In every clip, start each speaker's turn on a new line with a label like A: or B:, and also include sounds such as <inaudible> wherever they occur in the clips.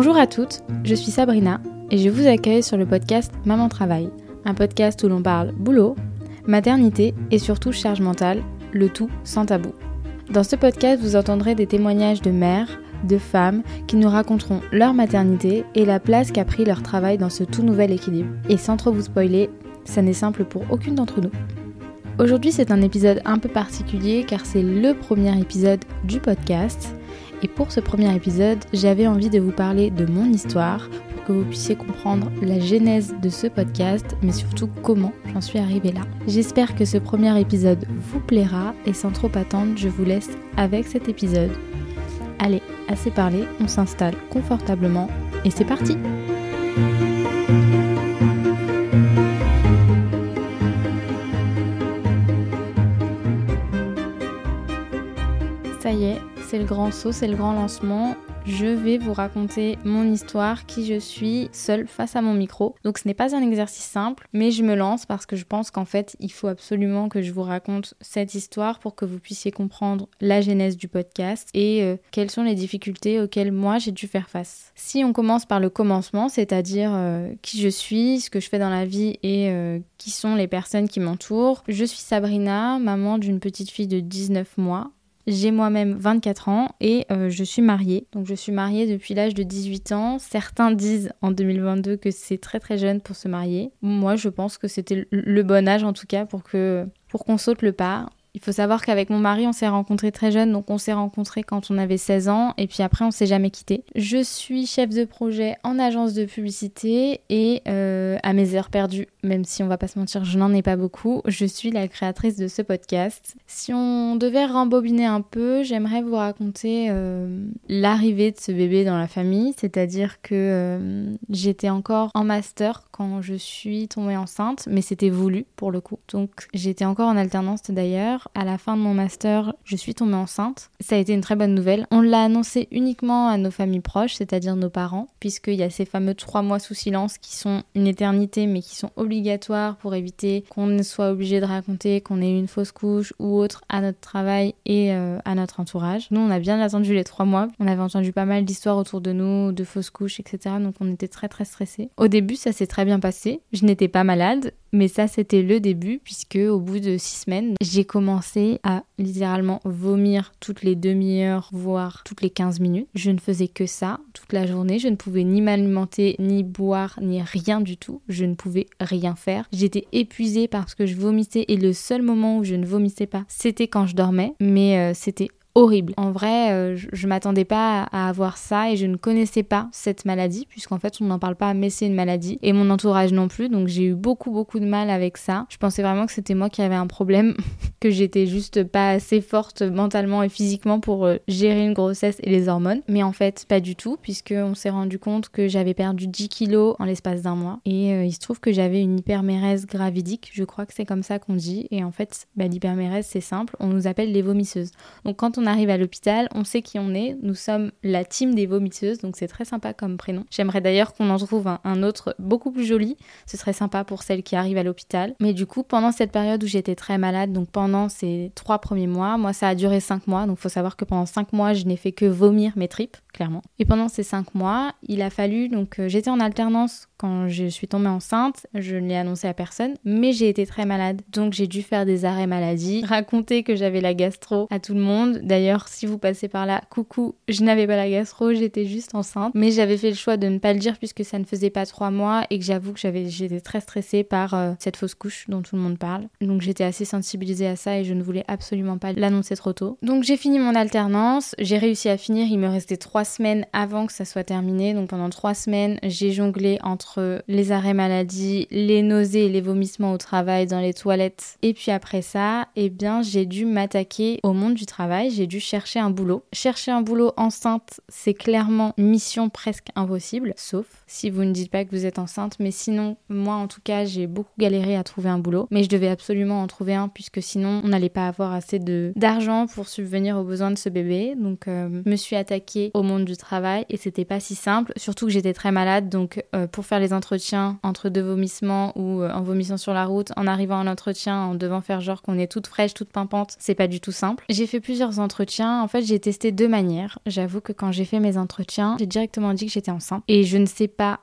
A: Bonjour à toutes, je suis Sabrina et je vous accueille sur le podcast Maman Travail, un podcast où l'on parle boulot, maternité et surtout charge mentale, le tout sans tabou. Dans ce podcast, vous entendrez des témoignages de mères, de femmes qui nous raconteront leur maternité et la place qu'a pris leur travail dans ce tout nouvel équilibre. Et sans trop vous spoiler, ça n'est simple pour aucune d'entre nous. Aujourd'hui, c'est un épisode un peu particulier car c'est le premier épisode du podcast. Et pour ce premier épisode, j'avais envie de vous parler de mon histoire pour que vous puissiez comprendre la genèse de ce podcast, mais surtout comment j'en suis arrivée là. J'espère que ce premier épisode vous plaira et sans trop attendre, je vous laisse avec cet épisode. Allez, assez parlé, on s'installe confortablement et c'est parti grand saut, c'est le grand lancement je vais vous raconter mon histoire, qui je suis, seule face à mon micro. Donc ce n'est pas un exercice simple, mais je me lance parce que je pense qu'en fait, il faut absolument que je vous raconte cette histoire pour que vous puissiez comprendre la genèse du podcast et euh, quelles sont les difficultés auxquelles moi j'ai dû faire face. Si on commence par le commencement, c'est-à-dire euh, qui je suis, ce que je fais dans la vie et euh, qui sont les personnes qui m'entourent, je suis Sabrina, maman d'une petite fille de 19 mois. J'ai moi-même 24 ans et euh, je suis mariée. Donc je suis mariée depuis l'âge de 18 ans. Certains disent en 2022 que c'est très très jeune pour se marier. Moi je pense que c'était le bon âge en tout cas pour que pour qu'on saute le pas. Il faut savoir qu'avec mon mari, on s'est rencontrés très jeunes, donc on s'est rencontrés quand on avait 16 ans, et puis après, on s'est jamais quitté. Je suis chef de projet en agence de publicité, et euh, à mes heures perdues, même si on va pas se mentir, je n'en ai pas beaucoup, je suis la créatrice de ce podcast. Si on devait rembobiner un peu, j'aimerais vous raconter euh, l'arrivée de ce bébé dans la famille, c'est-à-dire que euh, j'étais encore en master quand je suis tombée enceinte, mais c'était voulu pour le coup. Donc j'étais encore en alternance d'ailleurs à la fin de mon master, je suis tombée enceinte. Ça a été une très bonne nouvelle. On l'a annoncé uniquement à nos familles proches, c'est-à-dire nos parents, puisqu'il y a ces fameux trois mois sous silence qui sont une éternité, mais qui sont obligatoires pour éviter qu'on soit obligé de raconter qu'on ait une fausse couche ou autre à notre travail et euh, à notre entourage. Nous, on a bien attendu les trois mois. On avait entendu pas mal d'histoires autour de nous, de fausses couches, etc. Donc on était très très stressés. Au début, ça s'est très bien passé. Je n'étais pas malade. Mais ça, c'était le début, puisque au bout de six semaines, j'ai commencé à littéralement vomir toutes les demi-heures, voire toutes les 15 minutes. Je ne faisais que ça toute la journée. Je ne pouvais ni m'alimenter, ni boire, ni rien du tout. Je ne pouvais rien faire. J'étais épuisée parce que je vomissais et le seul moment où je ne vomissais pas, c'était quand je dormais. Mais euh, c'était horrible. En vrai, euh, je, m'attendais pas à avoir ça et je ne connaissais pas cette maladie, puisqu'en fait on n'en parle pas, mais c'est une maladie, et mon entourage non plus, donc j'ai eu beaucoup beaucoup de mal avec ça. Je pensais vraiment que c'était moi qui avais un problème, <laughs> que j'étais juste pas assez forte mentalement et physiquement pour euh, gérer une grossesse et les hormones, mais en fait pas du tout, puisqu'on s'est rendu compte que j'avais perdu 10 kilos en l'espace d'un mois, et euh, il se trouve que j'avais une hypermérèse gravidique, je crois que c'est comme ça qu'on dit, et en fait bah, l'hypermérèse c'est simple, on nous appelle les vomisseuses. Donc quand on arrive à l'hôpital, on sait qui on est. Nous sommes la team des vomisseuses, donc c'est très sympa comme prénom. J'aimerais d'ailleurs qu'on en trouve un, autre beaucoup plus joli. Ce serait sympa pour celles qui arrivent à l'hôpital. Mais du coup, pendant cette période où j'étais très malade, donc pendant ces trois premiers mois, moi ça a duré cinq mois. Donc faut savoir que pendant cinq mois, je n'ai fait que vomir mes tripes, clairement. Et pendant ces cinq mois, il a fallu donc euh, j'étais en alternance quand je suis tombée enceinte. Je ne l'ai annoncé à personne, mais j'ai été très malade, donc j'ai dû faire des arrêts maladie, raconter que j'avais la gastro à tout le monde. D'ailleurs, si vous passez par là, coucou, je n'avais pas la gastro, j'étais juste enceinte. Mais j'avais fait le choix de ne pas le dire puisque ça ne faisait pas trois mois et que j'avoue que j'avais, j'étais très stressée par euh, cette fausse couche dont tout le monde parle. Donc j'étais assez sensibilisée à ça et je ne voulais absolument pas l'annoncer trop tôt. Donc j'ai fini mon alternance, j'ai réussi à finir, il me restait trois semaines avant que ça soit terminé. Donc pendant trois semaines, j'ai jonglé entre les arrêts maladie, les nausées et les vomissements au travail, dans les toilettes. Et puis après ça, eh bien j'ai dû m'attaquer au monde du travail, j'ai dû chercher un boulot. Chercher un boulot enceinte, c'est clairement mission presque impossible, sauf si vous ne dites pas que vous êtes enceinte. Mais sinon, moi en tout cas, j'ai beaucoup galéré à trouver un boulot. Mais je devais absolument en trouver un puisque sinon, on n'allait pas avoir assez d'argent pour subvenir aux besoins de ce bébé. Donc, euh, je me suis attaquée au monde du travail et c'était pas si simple, surtout que j'étais très malade donc euh, pour faire les entretiens entre deux vomissements ou euh, en vomissant sur la route, en arrivant à l'entretien, en devant faire genre qu'on est toute fraîche, toute pimpante, c'est pas du tout simple. J'ai fait plusieurs entretiens, en fait j'ai testé deux manières. J'avoue que quand j'ai fait mes entretiens, j'ai directement dit que j'étais enceinte et je ne sais pas,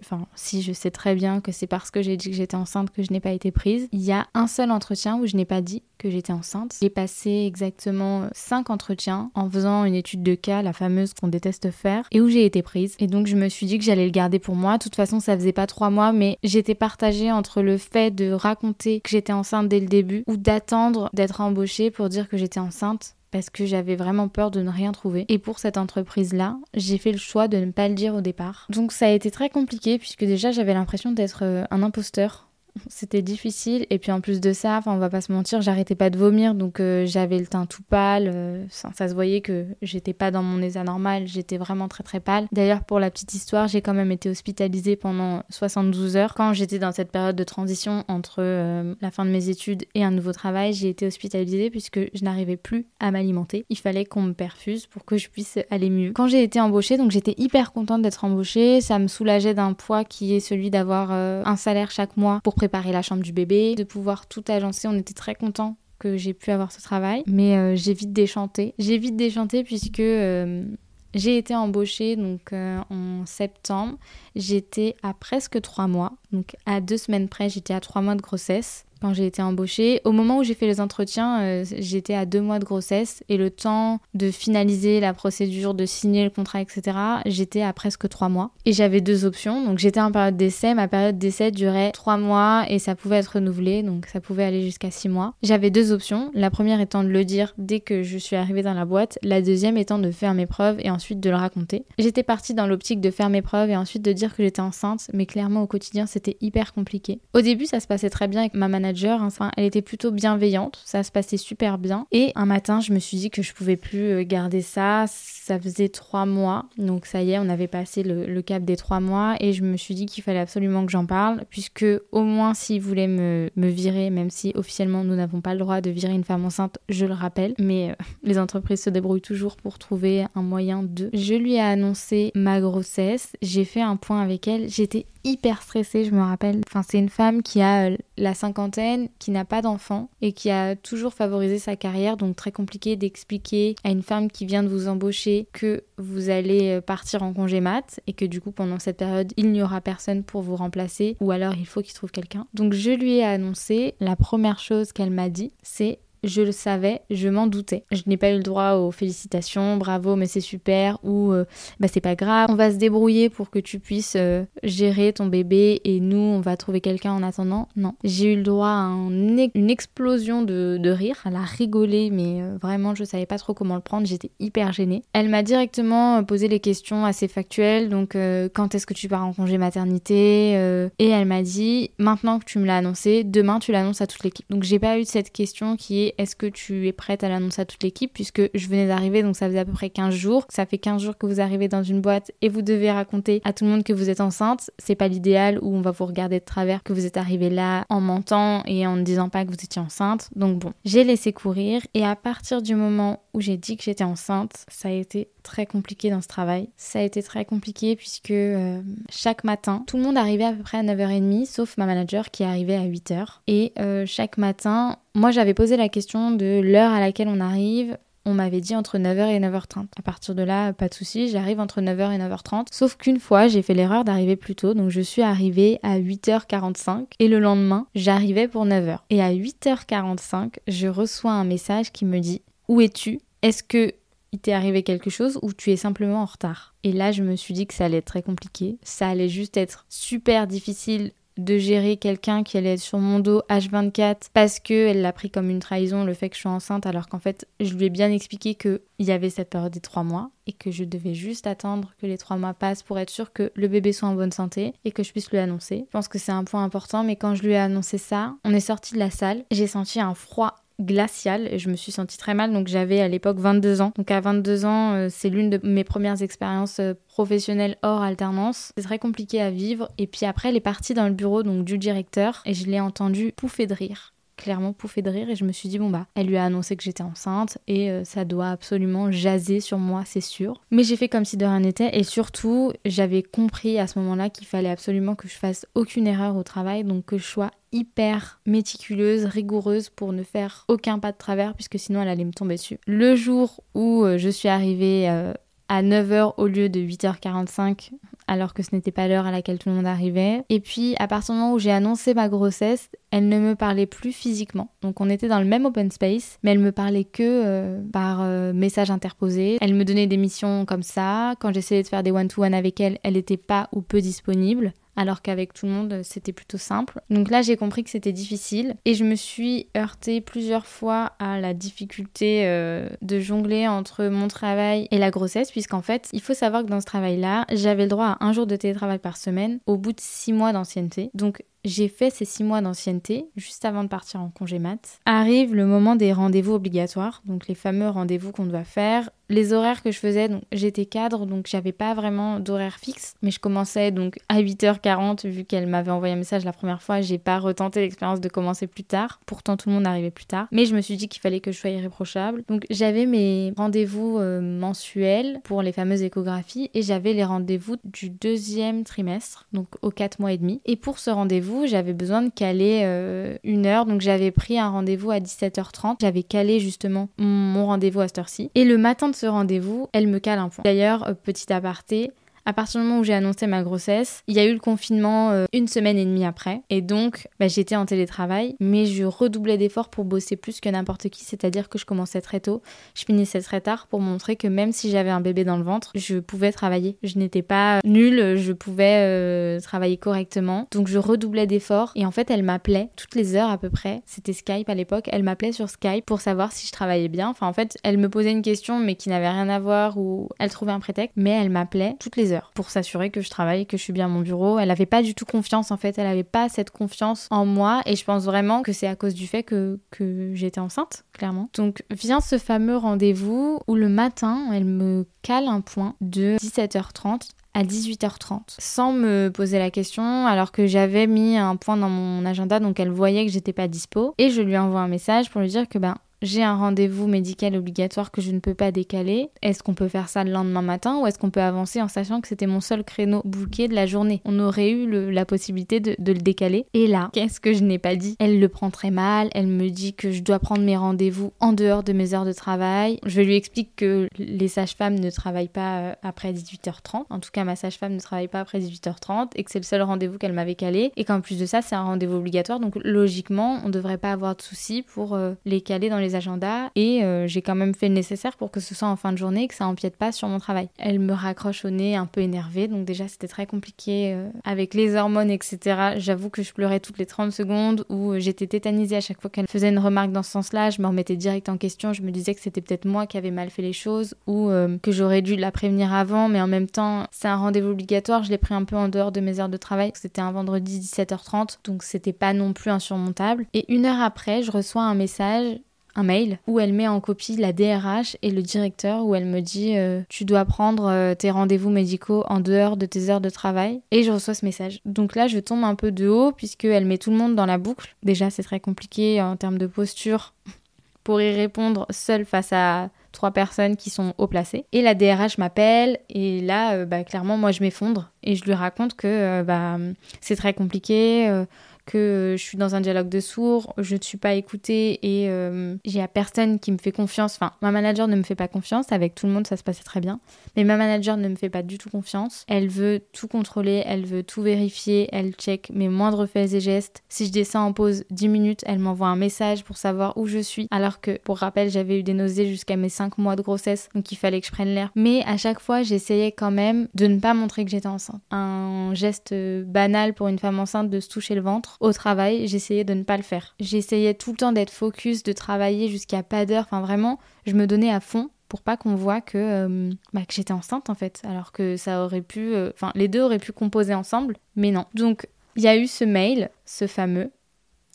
A: enfin si je sais très bien que c'est parce que j'ai dit que j'étais enceinte que je n'ai pas été prise. Il y a un seul entretien où je n'ai pas dit que j'étais enceinte. J'ai passé exactement cinq entretiens en faisant une étude de cas, la fameuse qu'on déteste faire, et où j'ai été prise. Et donc je me suis dit que j'allais le garder pour moi. De toute façon, ça faisait pas trois mois, mais j'étais partagée entre le fait de raconter que j'étais enceinte dès le début ou d'attendre d'être embauchée pour dire que j'étais enceinte parce que j'avais vraiment peur de ne rien trouver. Et pour cette entreprise-là, j'ai fait le choix de ne pas le dire au départ. Donc ça a été très compliqué puisque déjà j'avais l'impression d'être euh, un imposteur c'était difficile. Et puis en plus de ça, on va pas se mentir, j'arrêtais pas de vomir, donc euh, j'avais le teint tout pâle. Euh, ça, se voyait que j'étais pas dans mon état normal, j'étais vraiment très très pâle. D'ailleurs, pour la petite histoire, j'ai quand même été hospitalisée pendant 72 heures. Quand j'étais dans cette période de transition entre euh, la fin de mes études et un nouveau travail, j'ai été hospitalisée puisque je n'arrivais plus à m'alimenter. Il fallait qu'on me perfuse pour que je puisse aller mieux. Quand j'ai été embauchée, donc j'étais hyper contente d'être embauchée, ça me soulageait d'un poids qui est celui d'avoir un salaire chaque mois pour préparer la chambre du bébé, de pouvoir tout agencer. On était très contents que j'ai pu avoir ce travail. Mais euh, j'ai vite déchanté. J'ai vite déchanté puisque euh, j'ai été embauchée donc euh, en septembre. J'étais à presque trois mois. Donc à deux semaines près, j'étais à trois mois de grossesse quand j'ai été embauchée. Au moment où j'ai fait les entretiens, euh, j'étais à deux mois de grossesse et le temps de finaliser la procédure, de signer le contrat, etc., j'étais à presque trois mois. Et j'avais deux options. Donc j'étais en période d'essai. Ma période d'essai durait trois mois et ça pouvait être renouvelé. Donc ça pouvait aller jusqu'à six mois. J'avais deux options. La première étant de le dire dès que je suis arrivée dans la boîte. La deuxième étant de faire mes preuves et ensuite de le raconter. J'étais partie dans l'optique de faire mes preuves et ensuite de dire que j'étais enceinte. Mais clairement au quotidien c'était hyper compliqué. Au début ça se passait très bien avec ma manager Enfin, elle était plutôt bienveillante, ça se passait super bien. Et un matin, je me suis dit que je pouvais plus euh, garder ça. Ça faisait trois mois, donc ça y est, on avait passé le, cap des trois mois. Et je me suis dit qu'il fallait absolument que j'en parle, puisque au moins s'ils voulaient me, me, virer, même si officiellement nous n'avons pas le droit de virer une femme enceinte, je le rappelle, mais euh, <laughs> les entreprises se débrouillent toujours pour trouver un moyen de. Je lui ai annoncé ma grossesse, j'ai fait un point avec elle, j'étais hyper stressée, je me rappelle. Enfin, c'est une femme qui a euh, la cinquantaine, qui n'a pas d'enfant et qui a toujours favorisé sa carrière, donc très compliqué d'expliquer à une femme qui vient de vous embaucher que vous allez euh, partir en congé mat et que du coup pendant cette période il n'y aura personne pour vous remplacer ou alors il faut qu'il trouve quelqu'un. Donc je lui ai annoncé, la première chose qu'elle m'a dit, c'est je le savais, je m'en doutais. Je n'ai pas eu le droit aux félicitations, bravo, mais c'est super, ou euh, bah c'est pas grave, on va se débrouiller pour que tu puisses euh, gérer ton bébé et nous on va trouver quelqu'un en attendant. Non, j'ai eu le droit à une explosion de, de, rire, elle a rigolé, mais euh, vraiment je savais pas trop comment le prendre, j'étais hyper gênée. Elle m'a directement posé les questions assez factuelles, donc quand est-ce que tu pars en congé maternité Et elle m'a dit maintenant que tu me l'as annoncé, demain tu l'annonces à toute l'équipe. Donc j'ai pas eu cette question qui est est-ce que tu es prête à l'annoncer à toute l'équipe puisque je venais d'arriver donc ça faisait à peu près 15 jours. Ça fait 15 jours que vous arrivez dans une boîte et vous devez raconter à tout le monde que vous êtes enceinte. C'est pas l'idéal où on va vous regarder de travers que vous êtes arrivé là en mentant et en ne disant pas que vous étiez enceinte. Donc bon, j'ai laissé courir et à partir du moment où j'ai dit que j'étais enceinte, ça a été très compliqué dans ce travail. Ça a été très compliqué puisque euh, chaque matin, tout le monde arrivait à peu près à 9h30, sauf ma manager qui arrivait à 8h. Et euh, chaque matin, moi j'avais posé la question de l'heure à laquelle on arrive. On m'avait dit entre 9h et 9h30. À partir de là, pas de souci, j'arrive entre 9h et 9h30. Sauf qu'une fois, j'ai fait l'erreur d'arriver plus tôt, donc je suis arrivée à 8h45 et le lendemain, j'arrivais pour 9h. Et à 8h45, je reçois un message qui me dit Où es-tu? Est-ce que il t'est arrivé quelque chose ou tu es simplement en retard. Et là, je me suis dit que ça allait être très compliqué. Ça allait juste être super difficile de gérer quelqu'un qui allait être sur mon dos H24 parce qu'elle l'a pris comme une trahison le fait que je suis enceinte alors qu'en fait je lui ai bien expliqué qu'il y avait cette période des trois mois et que je devais juste attendre que les trois mois passent pour être sûr que le bébé soit en bonne santé et que je puisse lui annoncer. Je pense que c'est un point important mais quand je lui ai annoncé ça, on est sorti de la salle, j'ai senti un froid glacial et je me suis sentie très mal. Donc j'avais à l'époque 22 ans. Donc à 22 ans, euh, c'est l'une de mes premières expériences euh, professionnelles hors alternance. C'est très compliqué à vivre. Et puis après, elle est partie dans le bureau donc du directeur et je l'ai entendu pouffer de rire clairement pouffé de rire et je me suis dit bon bah elle lui a annoncé que j'étais enceinte et euh, ça doit absolument jaser sur moi, c'est sûr. Mais j'ai fait comme si de rien n'était et surtout j'avais compris à ce moment-là qu'il fallait absolument que je fasse aucune erreur au travail, donc que je sois hyper méticuleuse, rigoureuse pour ne faire aucun pas de travers puisque sinon elle allait me tomber dessus. Le jour où euh, je suis arrivée euh, à 9h au lieu de 8h45 alors que ce n'était pas l'heure à laquelle tout le monde arrivait. Et puis à partir du moment où j'ai annoncé ma grossesse, elle ne me parlait plus physiquement. Donc on était dans le même open space, mais elle me parlait que euh, par euh, message interposé. Elle me donnait des missions comme ça. Quand j'essayais de faire des one-to-one avec elle, elle n'était pas ou peu disponible alors qu'avec tout le monde c'était plutôt simple. Donc là j'ai compris que c'était difficile et je me suis heurtée plusieurs fois à la difficulté euh, de jongler entre mon travail et la grossesse puisqu'en fait il faut savoir que dans ce travail là j'avais le droit à un jour de télétravail par semaine au bout de six mois d'ancienneté. Donc j'ai fait ces six mois d'ancienneté juste avant de partir en congé mat. Arrive le moment des rendez-vous obligatoires, donc les fameux rendez-vous qu'on doit faire. Les horaires que je faisais, donc j'étais cadre, donc j'avais pas vraiment d'horaire fixe, mais je commençais donc à 8h40 vu qu'elle m'avait envoyé un message la première fois. J'ai pas retenté l'expérience de commencer plus tard. Pourtant tout le monde arrivait plus tard, mais je me suis dit qu'il fallait que je sois irréprochable. Donc j'avais mes rendez-vous euh, mensuels pour les fameuses échographies et j'avais les rendez-vous du deuxième trimestre, donc aux 4 mois et demi. Et pour ce rendez-vous j'avais besoin de caler euh, une heure. Donc j'avais pris un rendez-vous à 17h30. J'avais calé justement mon rendez-vous à cette heure-ci. Et le matin de ce rendez-vous, elle me cale un point. D'ailleurs, euh, petit aparté, à partir du moment où j'ai annoncé ma grossesse, il y a eu le confinement euh, une semaine et demie après. Et donc, bah, j'étais en télétravail, mais je redoublais d'efforts pour bosser plus que n'importe qui, c'est-à-dire que je commençais très tôt, je finissais très tard pour montrer que même si j'avais un bébé dans le ventre, je pouvais travailler. Je n'étais pas nulle, je pouvais euh, travailler correctement. Donc, je redoublais d'efforts. Et en fait, elle m'appelait toutes les heures à peu près. C'était Skype à l'époque. Elle m'appelait sur Skype pour savoir si je travaillais bien. Enfin, en fait, elle me posait une question, mais qui n'avait rien à voir ou elle trouvait un prétexte. Mais elle m'appelait toutes les pour s'assurer que je travaille, que je suis bien à mon bureau. Elle avait pas du tout confiance en fait, elle avait pas cette confiance en moi et je pense vraiment que c'est à cause du fait que, que j'étais enceinte, clairement. Donc vient ce fameux rendez-vous où le matin, elle me cale un point de 17h30 à 18h30 sans me poser la question alors que j'avais mis un point dans mon agenda donc elle voyait que j'étais pas dispo et je lui envoie un message pour lui dire que ben j'ai un rendez-vous médical obligatoire que je ne peux pas décaler. Est-ce qu'on peut faire ça le lendemain matin ou est-ce qu'on peut avancer en sachant que c'était mon seul créneau bouquet de la journée? On aurait eu la possibilité de, le décaler. Et là, qu'est-ce que je n'ai pas dit? Elle le prend très mal. Elle me dit que je dois prendre mes rendez-vous en dehors de mes heures de travail. Je lui explique que les sages-femmes ne travaillent pas euh, après 18h30. En tout cas, ma sage-femme ne travaille pas après 18h30 et que c'est le seul rendez-vous qu'elle m'avait calé. Et qu'en plus de ça, c'est un rendez-vous obligatoire. Donc logiquement, on ne devrait pas avoir de soucis pour euh, les caler dans les agendas et euh, j'ai quand même fait le nécessaire pour que ce soit en fin de journée et que ça empiète pas sur mon travail. Elle me raccroche au nez un peu énervée, donc déjà c'était très compliqué euh, avec les hormones, etc. J'avoue que je pleurais toutes les 30 secondes ou j'étais tétanisée à chaque fois qu'elle faisait une remarque dans ce sens-là. Je me remettais direct en question, je me disais que c'était peut-être moi qui avais mal fait les choses ou euh, que j'aurais dû la prévenir avant, mais en même temps, c'est un rendez-vous obligatoire, je l'ai pris un peu en dehors de mes heures de travail, c'était un vendredi 17h30, donc c'était pas non plus insurmontable. Et une heure après, je reçois un message un mail où elle met en copie la DRH et le directeur où elle me dit euh, tu dois prendre euh, tes rendez-vous médicaux en dehors de tes heures de travail et je reçois ce message. Donc là je tombe un peu de haut puisque elle met tout le monde dans la boucle. Déjà c'est très compliqué en termes de posture <laughs> pour y répondre seule face à trois personnes qui sont haut placées. Et la DRH m'appelle et là euh, bah, clairement moi je m'effondre et je lui raconte que bah, c'est très compliqué que je suis dans un dialogue de sourds, je ne suis pas écoutée et euh, j'ai à personne qui me fait confiance. Enfin, ma manager ne me fait pas confiance. Avec tout le monde, ça se passait très bien. Mais ma manager ne me fait pas du tout confiance. Elle veut tout contrôler, elle veut tout vérifier, elle check mes moindres faits et gestes. Si je descends en pause 10 minutes, elle m'envoie un message pour savoir où je suis. Alors que, pour rappel, j'avais eu des nausées jusqu'à mes 5 mois de grossesse, donc il fallait que je prenne l'air. Mais à chaque fois, j'essayais quand même de ne pas montrer que j'étais enceinte. Un geste banal pour une femme enceinte de se toucher le ventre au travail, j'essayais de ne pas le faire. J'essayais tout le temps d'être focus, de travailler jusqu'à pas d'heure. Enfin, vraiment, je me donnais à fond pour pas qu'on voit que, euh, bah, que j'étais enceinte en fait. Alors que ça aurait pu. Euh, enfin, les deux auraient pu composer ensemble, mais non. Donc, il y a eu ce mail, ce fameux,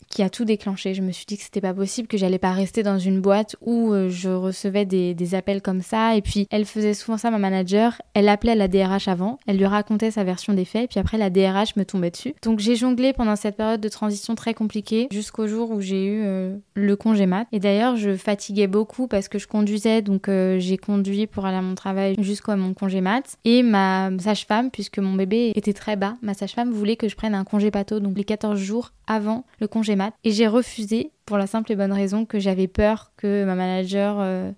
A: qui a tout déclenché. Je me suis dit que c'était pas possible, que j'allais pas rester dans une boîte où euh, je recevais des, appels comme ça. Et puis, elle faisait souvent ça, ma manager. Elle appelait la DRH avant, elle lui racontait sa version des faits, puis après, la DRH me tombait dessus. Donc, j'ai jonglé pendant cette période de transition très compliquée jusqu'au jour où j'ai eu euh, le congé mat. Et d'ailleurs, je fatiguais beaucoup parce que je conduisais, donc euh, j'ai conduit pour aller à mon travail jusqu'à mon congé mat. Et ma sage-femme, puisque mon bébé était très bas, ma sage-femme voulait que je prenne un congé pato, donc les 14 jours avant le congé Et j'ai refusé pour la simple et bonne raison que j'avais peur que ma manager euh,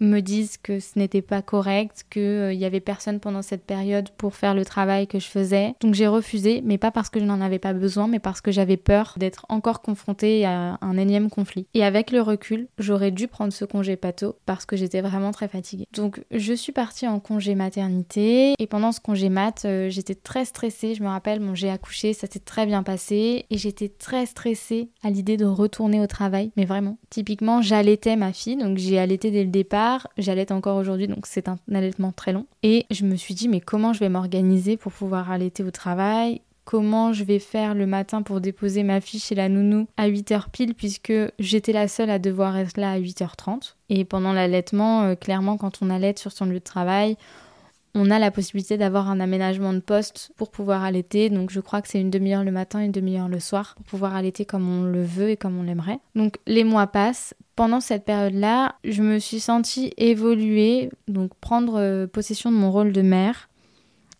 A: me disent que ce n'était pas correct, qu'il euh, n'y avait personne pendant cette période pour faire le travail que je faisais. Donc j'ai refusé, mais pas parce que je n'en avais pas besoin, mais parce que j'avais peur d'être encore confrontée à un énième conflit. Et avec le recul, j'aurais dû prendre ce congé pato parce que j'étais vraiment très fatiguée. Donc je suis partie en congé maternité et pendant ce congé mat, euh, j'étais très stressée. Je me rappelle, mon j'ai accouché, ça s'est très bien passé et j'étais très stressée à l'idée de retourner au travail, mais vraiment. Typiquement, j'allaitais ma fille, donc j'ai allaité dès le départ J'allaite encore aujourd'hui, donc c'est un allaitement très long. Et je me suis dit, mais comment je vais m'organiser pour pouvoir allaiter au travail? Comment je vais faire le matin pour déposer ma fille chez la nounou à 8h pile, puisque j'étais la seule à devoir être là à 8h30. Et pendant l'allaitement, euh, clairement, quand on allaite sur son lieu de travail, on a la possibilité d'avoir un aménagement de poste pour pouvoir allaiter. Donc je crois que c'est une demi-heure le matin, une demi-heure le soir pour pouvoir allaiter comme on le veut et comme on l'aimerait. Donc les mois passent. Pendant cette période-là, je me suis sentie évoluer, donc prendre euh, possession de mon rôle de mère.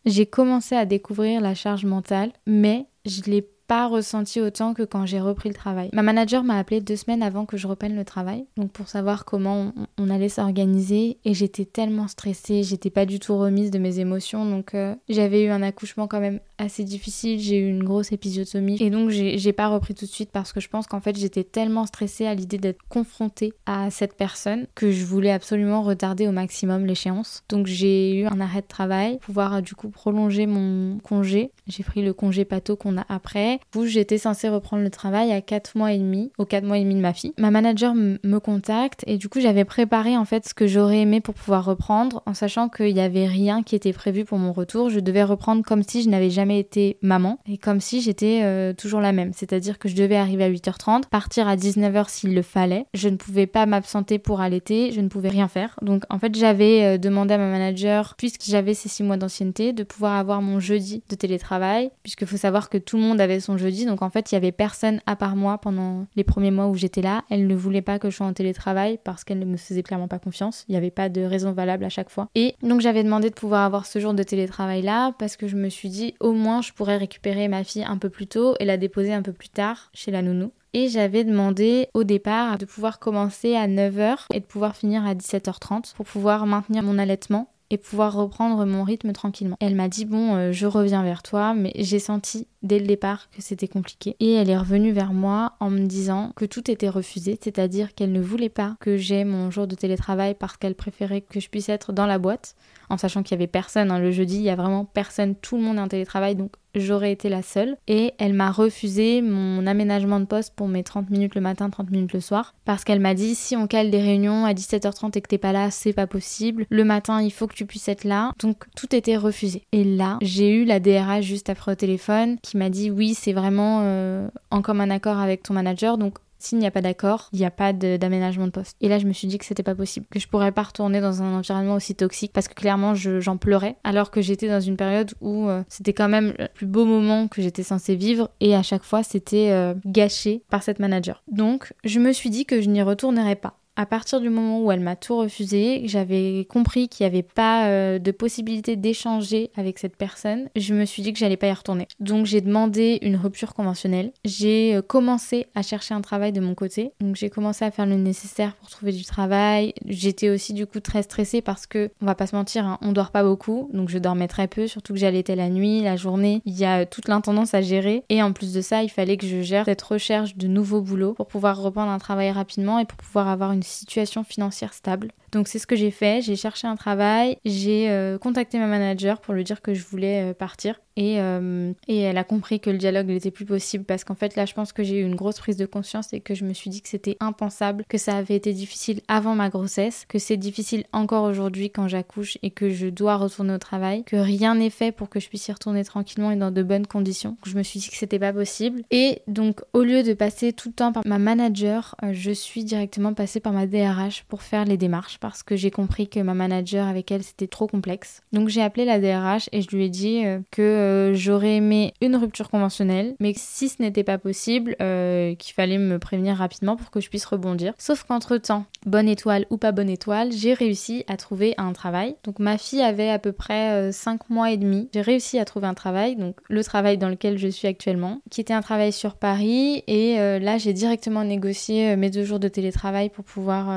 A: J'ai commencé à découvrir la charge mentale, mais je l'ai pas ressenti autant que quand j'ai repris le travail. Ma manager m'a appelé deux semaines avant que je reprenne le travail, donc pour savoir comment on, allait s'organiser, et j'étais tellement stressée, j'étais pas du tout remise de mes émotions, donc euh, j'avais eu un accouchement quand même assez difficile, j'ai eu une grosse épisiotomie, et donc j'ai pas repris tout de suite parce que je pense qu'en fait j'étais tellement stressée à l'idée d'être confrontée à cette personne que je voulais absolument retarder au maximum l'échéance. Donc j'ai eu un arrêt de travail, pouvoir du coup prolonger mon congé. J'ai pris le congé pato qu'on a après où j'étais censée reprendre le travail à 4 mois et demi, aux 4 mois et demi de ma fille. Ma manager me contacte et du coup j'avais préparé en fait ce que j'aurais aimé pour pouvoir reprendre en sachant qu'il n'y avait rien qui était prévu pour mon retour. Je devais reprendre comme si je n'avais jamais été maman et comme si j'étais euh, toujours la même. C'est-à-dire que je devais arriver à 8h30, partir à 19h s'il le fallait. Je ne pouvais pas m'absenter pour allaiter, je ne pouvais rien faire. Donc en fait j'avais euh, demandé à ma manager, puisque j'avais ces 6 mois d'ancienneté, de pouvoir avoir mon jeudi de télétravail, puisque faut savoir que tout le monde avait son jeudi. Donc en fait, il y avait personne à part moi pendant les premiers mois où j'étais là. Elle ne voulait pas que je sois en télétravail parce qu'elle ne me faisait clairement pas confiance. Il n'y avait pas de raison valable à chaque fois. Et donc j'avais demandé de pouvoir avoir ce jour de télétravail là parce que je me suis dit au moins je pourrais récupérer ma fille un peu plus tôt et la déposer un peu plus tard chez la nounou. Et j'avais demandé au départ de pouvoir commencer à 9h et de pouvoir finir à 17h30 pour pouvoir maintenir mon allaitement et pouvoir reprendre mon rythme tranquillement. Elle m'a dit bon, euh, je reviens vers toi, mais j'ai senti dès le départ que c'était compliqué. Et elle est revenue vers moi en me disant que tout était refusé, c'est-à-dire qu'elle ne voulait pas que j'aie mon jour de télétravail parce qu'elle préférait que je puisse être dans la boîte, en sachant qu'il y avait personne. Hein. Le jeudi, il y a vraiment personne, tout le monde est en télétravail, donc j'aurais été la seule. Et elle m'a refusé mon aménagement de poste pour mes 30 minutes le matin, 30 minutes le soir, parce qu'elle m'a dit si on cale des réunions à 17h30 et que t'es pas là, c'est pas possible. Le matin, il faut que tu puisses être là. Donc tout était refusé. Et là, j'ai eu la DRH juste après au téléphone qui m'a dit oui, c'est vraiment euh, en commun accord avec ton manager, donc s'il n'y a pas d'accord, il n'y a pas d'aménagement de, poste. Et là, je me suis dit que c'était pas possible, que je pourrais pas retourner dans un environnement aussi toxique parce que clairement, j'en pleurais alors que j'étais dans une période où euh, c'était quand même le plus beau moment que j'étais censée vivre et à chaque fois, c'était euh, gâché par cette manager. Donc, je me suis dit que je n'y retournerais pas à partir du moment où elle m'a tout refusé, j'avais compris qu'il n'y avait pas euh, de possibilité d'échanger avec cette personne, je me suis dit que j'allais pas y retourner. Donc j'ai demandé une rupture conventionnelle. J'ai euh, commencé à chercher un travail de mon côté. Donc j'ai commencé à faire le nécessaire pour trouver du travail. J'étais aussi du coup très stressée parce que, on va pas se mentir, hein, on dort pas beaucoup. Donc je dormais très peu, surtout que j'allaitais la nuit, la journée. Il y a toute l'intendance à gérer. Et en plus de ça, il fallait que je gère cette recherche de nouveaux boulots pour pouvoir reprendre un travail rapidement et pour pouvoir avoir une situation financière stable. Donc c'est ce que j'ai fait, j'ai cherché un travail, j'ai euh, contacté ma manager pour lui dire que je voulais euh, partir. Et, euh, et, elle a compris que le dialogue n'était plus possible parce qu'en fait là je pense que j'ai eu une grosse prise de conscience et que je me suis dit que c'était impensable, que ça avait été difficile avant ma grossesse, que c'est difficile encore aujourd'hui quand j'accouche et que je dois retourner au travail, que rien n'est fait pour que je puisse y retourner tranquillement et dans de bonnes conditions. Je me suis dit que c'était pas possible. Et donc au lieu de passer tout le temps par ma manager, euh, je suis directement passée par ma DRH pour faire les démarches parce que j'ai compris que ma manager avec elle c'était trop complexe. Donc j'ai appelé la DRH et je lui ai dit euh, que euh, j'aurais aimé une rupture conventionnelle, mais si ce n'était pas possible, euh, qu'il fallait me prévenir rapidement pour que je puisse rebondir. Sauf qu'entre-temps, bonne étoile ou pas bonne étoile, j'ai réussi à trouver un travail. Donc ma fille avait à peu près 5 euh, mois et demi. J'ai réussi à trouver un travail, donc le travail dans lequel je suis actuellement, qui était un travail sur Paris. Et là, j'ai directement négocié mes deux jours de télétravail pour pouvoir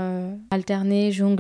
A: alterner, jongler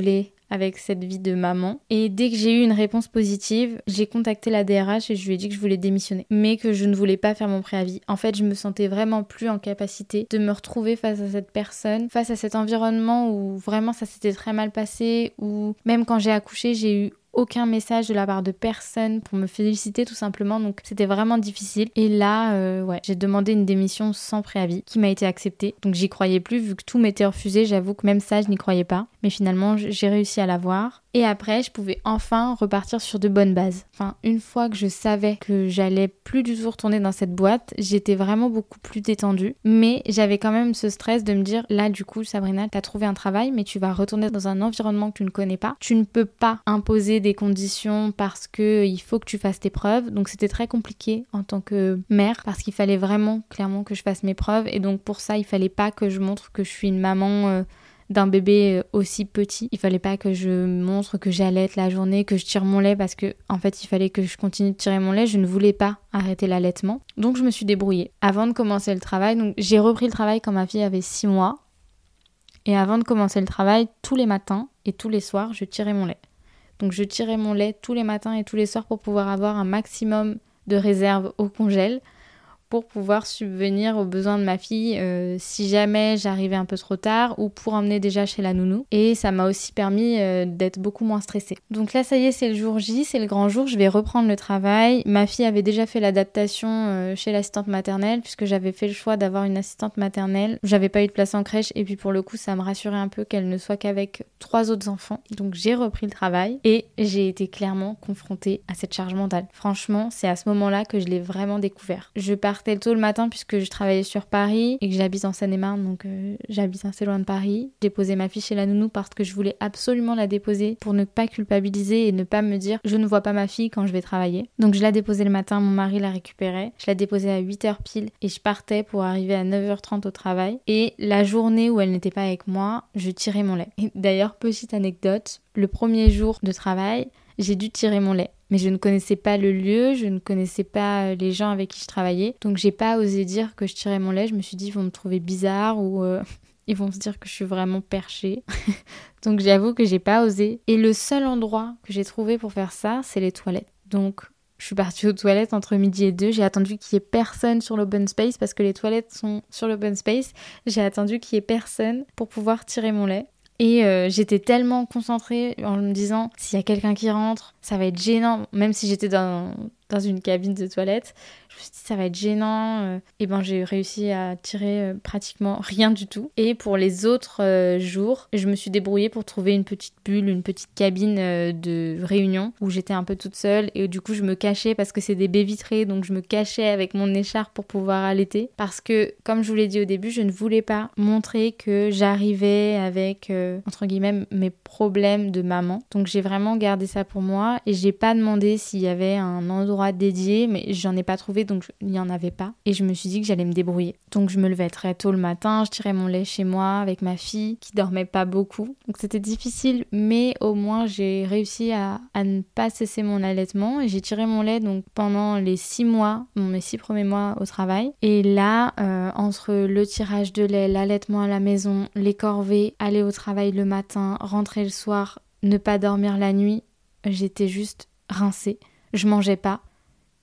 A: avec cette vie de maman. Et dès que j'ai eu une réponse positive, j'ai contacté la DRH et je lui ai dit que je voulais démissionner, mais que je ne voulais pas faire mon préavis. En fait, je me sentais vraiment plus en capacité de me retrouver face à cette personne, face à cet environnement où vraiment ça s'était très mal passé, où même quand j'ai accouché, j'ai eu aucun message de la part de personne pour me féliciter tout simplement. Donc c'était vraiment difficile. Et là, euh, ouais, j'ai demandé une démission sans préavis qui m'a été acceptée. Donc j'y croyais plus vu que tout m'était refusé. J'avoue que même ça, je n'y croyais pas. Mais finalement, j'ai réussi à l'avoir. Et après, je pouvais enfin repartir sur de bonnes bases. Enfin, une fois que je savais que j'allais plus du tout retourner dans cette boîte, j'étais vraiment beaucoup plus détendue. Mais j'avais quand même ce stress de me dire, là, du coup, Sabrina, t'as trouvé un travail, mais tu vas retourner dans un environnement que tu ne connais pas. Tu ne peux pas imposer des conditions parce que il faut que tu fasses tes preuves. Donc, c'était très compliqué en tant que mère parce qu'il fallait vraiment, clairement, que je fasse mes preuves. Et donc, pour ça, il fallait pas que je montre que je suis une maman. Euh, d'un bébé euh, aussi petit. Il fallait pas que je montre que j'allaite la journée, que je tire mon lait parce que en fait il fallait que je continue de tirer mon lait. Je ne voulais pas arrêter l'allaitement. Donc je me suis débrouillée. Avant de commencer le travail, j'ai repris le travail quand ma fille avait 6 mois. Et avant de commencer le travail, tous les matins et tous les soirs, je tirais mon lait. Donc je tirais mon lait tous les matins et tous les soirs pour pouvoir avoir un maximum de réserve au congèle pour pouvoir subvenir aux besoins de ma fille euh, si jamais j'arrivais un peu trop tard ou pour emmener déjà chez la nounou. Et ça m'a aussi permis euh, d'être beaucoup moins stressée. Donc là, ça y est, c'est le jour J, c'est le grand jour, je vais reprendre le travail. Ma fille avait déjà fait l'adaptation euh, chez l'assistante maternelle puisque j'avais fait le choix d'avoir une assistante maternelle. J'avais pas eu de place en crèche et puis pour le coup, ça me rassurait un peu qu'elle ne soit qu'avec trois autres enfants. Donc j'ai repris le travail et j'ai été clairement confrontée à cette charge mentale. Franchement, c'est à ce moment-là que je l'ai vraiment découvert. Je pars tôt le matin puisque je travaillais sur Paris et que j'habite en Seine-et-Marne, donc euh, j'habite assez loin de Paris. Déposé ma fille chez la nounou parce que je voulais absolument la déposer pour ne pas culpabiliser et ne pas me dire je ne vois pas ma fille quand je vais travailler. Donc je la déposais le matin, mon mari la récupérait. Je la déposais à 8h pile et je partais pour arriver à 9h30 au travail. Et la journée où elle n'était pas avec moi, je tirais mon lait. D'ailleurs, petite anecdote, le premier jour de travail, j'ai dû tirer mon lait mais je ne connaissais pas le lieu, je ne connaissais pas euh, les gens avec qui je travaillais. Donc j'ai pas osé dire que je tirais mon lait, je me suis dit ils vont me trouver bizarre ou euh, <laughs> ils vont se dire que je suis vraiment perchée. <laughs> Donc j'avoue que j'ai pas osé. Et le seul endroit que j'ai trouvé pour faire ça, c'est les toilettes. Donc je suis partie aux toilettes entre midi et deux. J'ai attendu qu'il y ait personne sur l'open space parce que les toilettes sont sur l'open space. J'ai attendu qu'il y ait personne pour pouvoir tirer mon lait. Et euh, j'étais tellement concentrée en me disant s'il y a quelqu'un qui rentre, ça va être gênant, même si j'étais dans, dans une cabine de toilette. Je me suis dit, ça va être gênant. Euh. Et ben, j'ai réussi à tirer euh, pratiquement rien du tout. Et pour les autres euh, jours, je me suis débrouillée pour trouver une petite bulle, une petite cabine de réunion où j'étais un peu toute seule. Et du coup, je me cachais parce que c'est des baies vitrées. Donc, je me cachais avec mon écharpe pour pouvoir allaiter. Parce que, comme je vous l'ai dit au début, je ne voulais pas montrer que j'arrivais avec, entre guillemets, mes problèmes de maman. Donc, j'ai vraiment gardé ça pour moi. Et j'ai pas demandé s'il y avait un endroit dédié, mais j'en ai pas trouvé, donc il n'y en avait pas. Et je me suis dit que j'allais me débrouiller. Donc je me levais très tôt le matin, je tirais mon lait chez moi avec ma fille qui dormait pas beaucoup. Donc c'était difficile, mais au moins j'ai réussi à, à, ne pas cesser mon allaitement. Et j'ai tiré mon lait donc pendant les six mois, mes six premiers mois au travail. Et là, euh, entre le tirage de lait, l'allaitement à la maison, les corvées, aller au travail le matin, rentrer le soir, ne pas dormir la nuit, j'étais juste rincée. Je mangeais pas.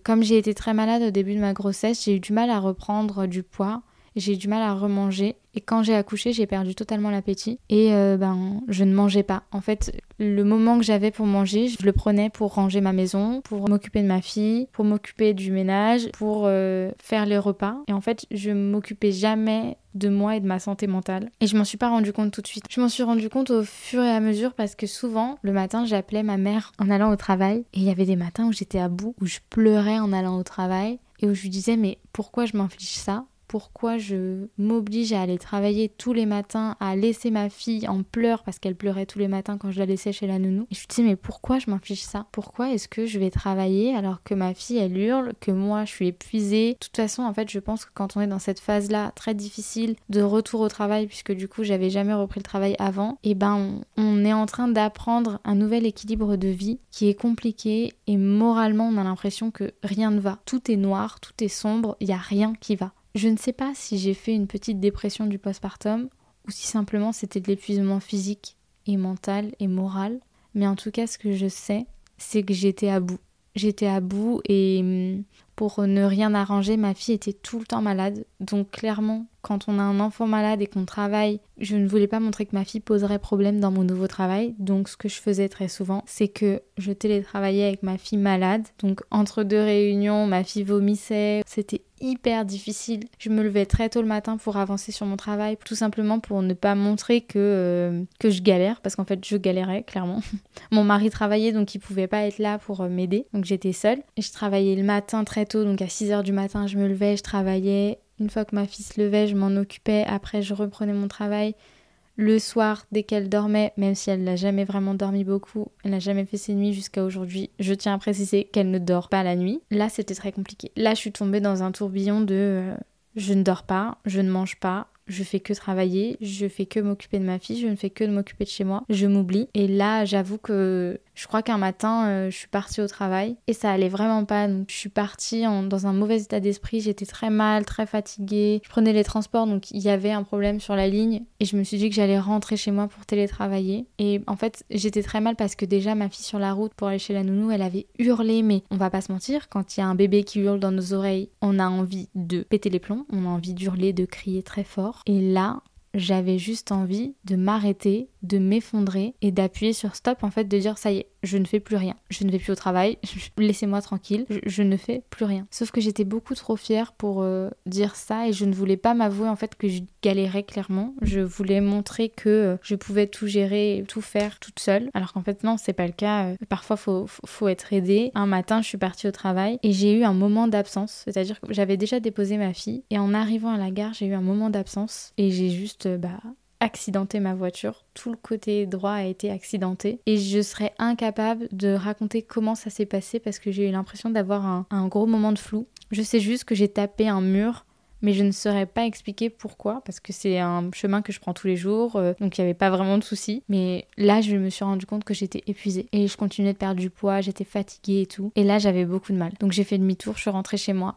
A: Comme j'ai été très malade au début de ma grossesse, j'ai eu du mal à reprendre du poids j'ai du mal à remanger. Et quand j'ai accouché, j'ai perdu totalement l'appétit. Et euh, ben, je ne mangeais pas. En fait, le moment que j'avais pour manger, je le prenais pour ranger ma maison, pour m'occuper de ma fille, pour m'occuper du ménage, pour euh, faire les repas. Et en fait, je m'occupais jamais de moi et de ma santé mentale. Et je m'en suis pas rendu compte tout de suite. Je m'en suis rendu compte au fur et à mesure parce que souvent, le matin, j'appelais ma mère en allant au travail. Et il y avait des matins où j'étais à bout, où je pleurais en allant au travail et où je lui disais mais pourquoi je m'inflige ça? Pourquoi je m'oblige à aller travailler tous les matins, à laisser ma fille en pleurs parce qu'elle pleurait tous les matins quand je la laissais chez la nounou. Et je me disais mais pourquoi je m'inflige ça? Pourquoi est-ce que je vais travailler alors que ma fille elle hurle, que moi je suis épuisée? De toute façon en fait je pense que quand on est dans cette phase là très difficile de retour au travail puisque du coup j'avais jamais repris le travail avant, et eh ben on, on est en train d'apprendre un nouvel équilibre de vie qui est compliqué et moralement on a l'impression que rien ne va. Tout est noir, tout est sombre, il y a rien qui va. Je ne sais pas si j'ai fait une petite dépression du postpartum ou si simplement c'était de l'épuisement physique et mental et moral, mais en tout cas ce que je sais, c'est que j'étais à bout. J'étais à bout et hum, pour ne rien arranger, ma fille était tout le temps malade. Donc clairement, quand on a un enfant malade et qu'on travaille, je ne voulais pas montrer que ma fille poserait problème dans mon nouveau travail. Donc ce que je faisais très souvent, c'est que je télétravaillais avec ma fille malade. Donc entre deux réunions, ma fille vomissait. C'était hyper difficile. Je me levais très tôt le matin pour avancer sur mon travail, tout simplement pour ne pas montrer que, euh, que je galère, parce qu'en fait je galérais clairement. <laughs> mon mari travaillait donc il pouvait pas être là pour euh, m'aider, donc j'étais seule. Je travaillais le matin très tôt, donc à 6h du matin je me levais, je travaillais une fois que ma fille se levait, je m'en occupais. Après, je reprenais mon travail. Le soir, dès qu'elle dormait, même si elle n'a jamais vraiment dormi beaucoup, elle n'a jamais fait ses nuits jusqu'à aujourd'hui, je tiens à préciser qu'elle ne dort pas la nuit. Là, c'était très compliqué. Là, je suis tombée dans un tourbillon de euh, je ne dors pas, je ne mange pas, je fais que travailler, je fais que m'occuper de ma fille, je ne fais que de m'occuper de chez moi, je m'oublie. Et là, j'avoue que je crois qu'un matin, euh, je suis partie au travail et ça allait vraiment pas. Donc, je suis partie dans un mauvais état d'esprit. J'étais très mal, très fatiguée. Je prenais les transports, donc il y avait un problème sur la ligne. Et je me suis dit que j'allais rentrer chez moi pour télétravailler. Et en fait, j'étais très mal parce que déjà, ma fille sur la route pour aller chez la nounou, elle avait hurlé. Mais on va pas se mentir, quand il y a un bébé qui hurle dans nos oreilles, on a envie de péter les plombs. On a envie d'hurler, de crier très fort. Et là, j'avais juste envie de m'arrêter, de m'effondrer et d'appuyer sur stop en fait, de dire ça y est, je ne fais plus rien. Je ne vais plus au travail, <laughs> laissez-moi tranquille, je, ne fais plus rien. Sauf que j'étais beaucoup trop fière pour euh, dire ça et je ne voulais pas m'avouer en fait que je galérais clairement. Je voulais montrer que euh, je pouvais tout gérer tout faire toute seule. Alors qu'en fait non, c'est pas le cas. Euh, parfois faut, faut être aidé. Un matin, je suis partie au travail et j'ai eu un moment d'absence. C'est-à-dire que j'avais déjà déposé ma fille et en arrivant à la gare, j'ai eu un moment d'absence et j'ai juste bah accidenté ma voiture. Tout le côté droit a été accidenté. Et je serais incapable de raconter comment ça s'est passé parce que j'ai eu l'impression d'avoir un, gros moment de flou. Je sais juste que j'ai tapé un mur. Mais je ne saurais pas expliquer pourquoi, parce que c'est un chemin que je prends tous les jours, euh, donc il n'y avait pas vraiment de soucis. Mais là, je me suis rendu compte que j'étais épuisée et je continuais de perdre du poids, j'étais fatiguée et tout. Et là, j'avais beaucoup de mal. Donc j'ai fait demi-tour, je suis rentrée chez moi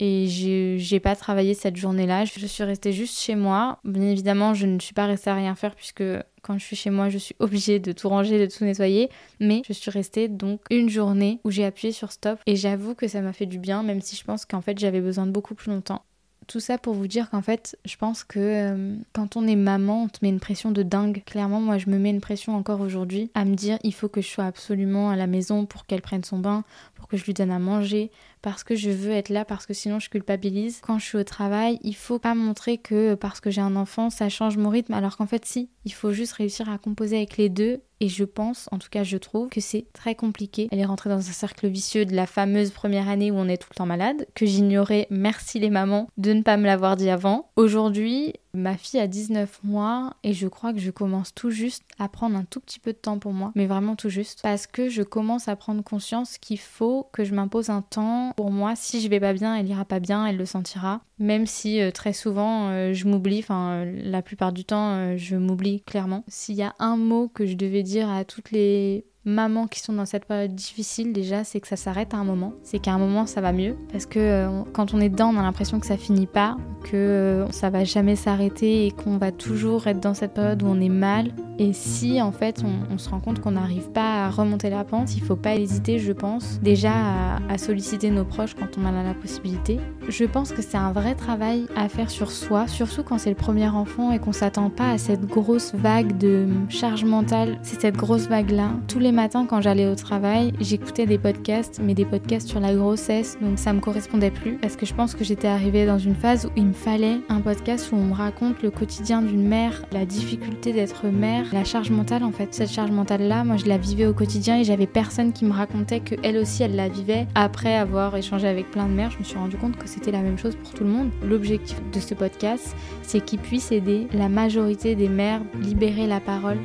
A: et j'ai pas travaillé cette journée-là. Je suis restée juste chez moi. Bien évidemment, je ne suis pas restée à rien faire puisque quand je suis chez moi, je suis <laughs> obligée de tout ranger, de tout nettoyer. Mais je suis restée donc une journée où j'ai appuyé sur stop et j'avoue que ça m'a fait du bien, même si je pense qu'en fait j'avais besoin de beaucoup plus longtemps. Tout ça pour vous dire qu'en fait, je pense que euh, quand on est maman, on te met une pression de dingue. Clairement, moi, je me mets une pression encore aujourd'hui à me dire il faut que je sois absolument à la maison pour qu'elle prenne son bain, pour que je lui donne à manger, parce que je veux être là, parce que sinon je culpabilise. Quand je suis au travail, il faut pas montrer que parce que j'ai un enfant, ça change mon rythme, alors qu'en fait, si, il faut juste réussir à composer avec les deux. Et je pense, en tout cas je trouve, que c'est très compliqué. Elle est rentrée dans un cercle vicieux de la fameuse première année où on est tout le temps malade, que j'ignorais, merci les mamans, de ne pas me l'avoir dit avant. Aujourd'hui, Ma fille a 19 mois et je crois que je commence tout juste à prendre un tout petit peu de temps pour moi, mais vraiment tout juste, parce que je commence à prendre conscience qu'il faut que je m'impose un temps pour moi. Si je vais pas bien, elle ira pas bien, elle le sentira. Même si euh, très souvent euh, je m'oublie, enfin euh, la plupart du temps je m'oublie clairement. S'il y a un mot que je devais dire à toutes les mamans qui sont dans cette période difficile, déjà, c'est que ça s'arrête à un moment. C'est qu'à un moment, ça va mieux. Parce que euh, quand on est dedans, on a l'impression que ça finit pas, que euh, ça va jamais s'arrêter et qu'on va toujours être dans cette période où on est mal. Et si, en fait, on, se rend compte qu'on n'arrive pas à remonter la pente, il faut pas hésiter, je pense, déjà à, à solliciter nos proches quand on en a la possibilité. Je pense que c'est un vrai travail à faire sur soi, surtout quand c'est le premier enfant et qu'on s'attend pas à cette grosse vague de charge mentale. C'est cette grosse vague-là. Tous les matins, quand j'allais au travail, j'écoutais des podcasts, mais des podcasts sur la grossesse, donc ça me correspondait plus parce que je pense que j'étais arrivée dans une phase où il me fallait un podcast où on me raconte le quotidien d'une mère, la difficulté d'être mère, la charge mentale en fait. Cette charge mentale-là, moi je la vivais au quotidien et j'avais personne qui me racontait que elle aussi elle la vivait. Après avoir échangé avec plein de mères, je me suis rendu compte que c'était la même chose pour tout le monde. L'objectif de ce podcast, c'est qu'il puisse aider la majorité des mères, libérer la parole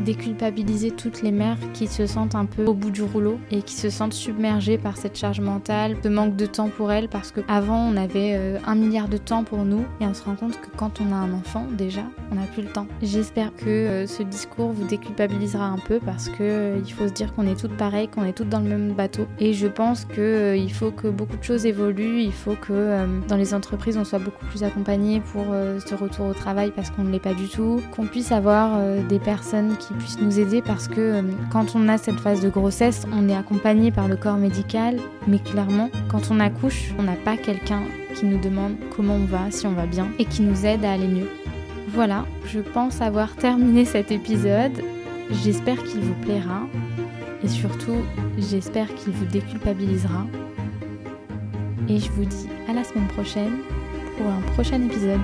A: déculpabiliser toutes les mères qui se sentent un peu au bout du rouleau et qui se sentent submergées par cette charge mentale, de manque de temps pour elles parce que avant on avait euh, un milliard de temps pour nous et on se rend compte que quand on a un enfant déjà on n'a plus le temps. J'espère que euh, ce discours vous déculpabilisera un peu parce que euh, il faut se dire qu'on est toutes pareilles, qu'on est toutes dans le même bateau et je pense que il faut que beaucoup de choses évoluent, il faut que dans les entreprises on soit beaucoup plus accompagné pour ce retour au travail parce qu'on ne l'est pas du tout, qu'on puisse avoir des personnes qui puisse nous aider parce que euh, quand on a cette phase de grossesse, on est accompagné par le corps médical, mais clairement, quand on accouche, on n'a pas quelqu'un qui nous demande comment on va, si on va bien, et qui nous aide à aller mieux. Voilà, je pense avoir terminé cet épisode. J'espère qu'il vous plaira et surtout, j'espère qu'il vous déculpabilisera. Et je vous dis à la semaine prochaine pour un prochain épisode.